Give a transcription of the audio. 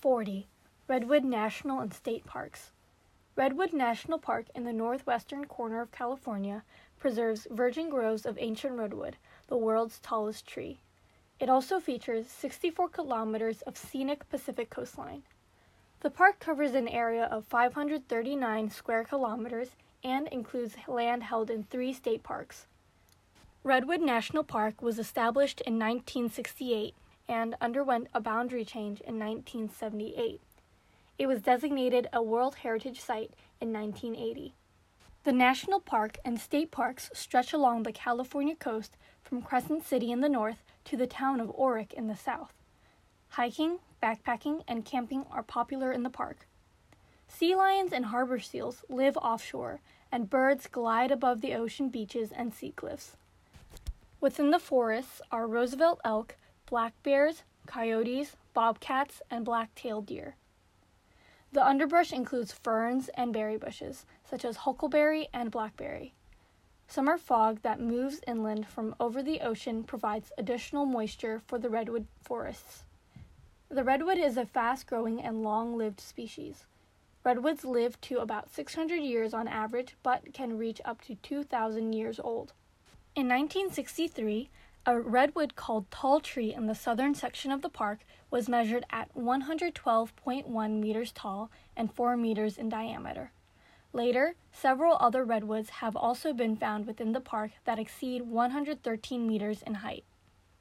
40. Redwood National and State Parks. Redwood National Park in the northwestern corner of California preserves virgin groves of ancient redwood, the world's tallest tree. It also features 64 kilometers of scenic Pacific coastline. The park covers an area of 539 square kilometers and includes land held in three state parks. Redwood National Park was established in 1968 and underwent a boundary change in 1978. It was designated a World Heritage Site in 1980. The national park and state parks stretch along the California coast from Crescent City in the north to the town of Orick in the south. Hiking, backpacking, and camping are popular in the park. Sea lions and harbor seals live offshore, and birds glide above the ocean beaches and sea cliffs. Within the forests are Roosevelt elk, black bears, coyotes, bobcats, and black-tailed deer. The underbrush includes ferns and berry bushes, such as huckleberry and blackberry. Summer fog that moves inland from over the ocean provides additional moisture for the redwood forests. The redwood is a fast growing and long lived species. Redwoods live to about 600 years on average, but can reach up to 2,000 years old. In 1963, a redwood called Tall Tree in the southern section of the park was measured at 112.1 meters tall and 4 meters in diameter. Later, several other redwoods have also been found within the park that exceed 113 meters in height.